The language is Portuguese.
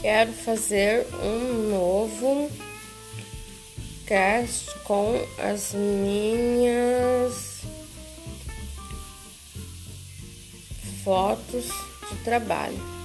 Quero fazer um novo cast com as minhas fotos de trabalho.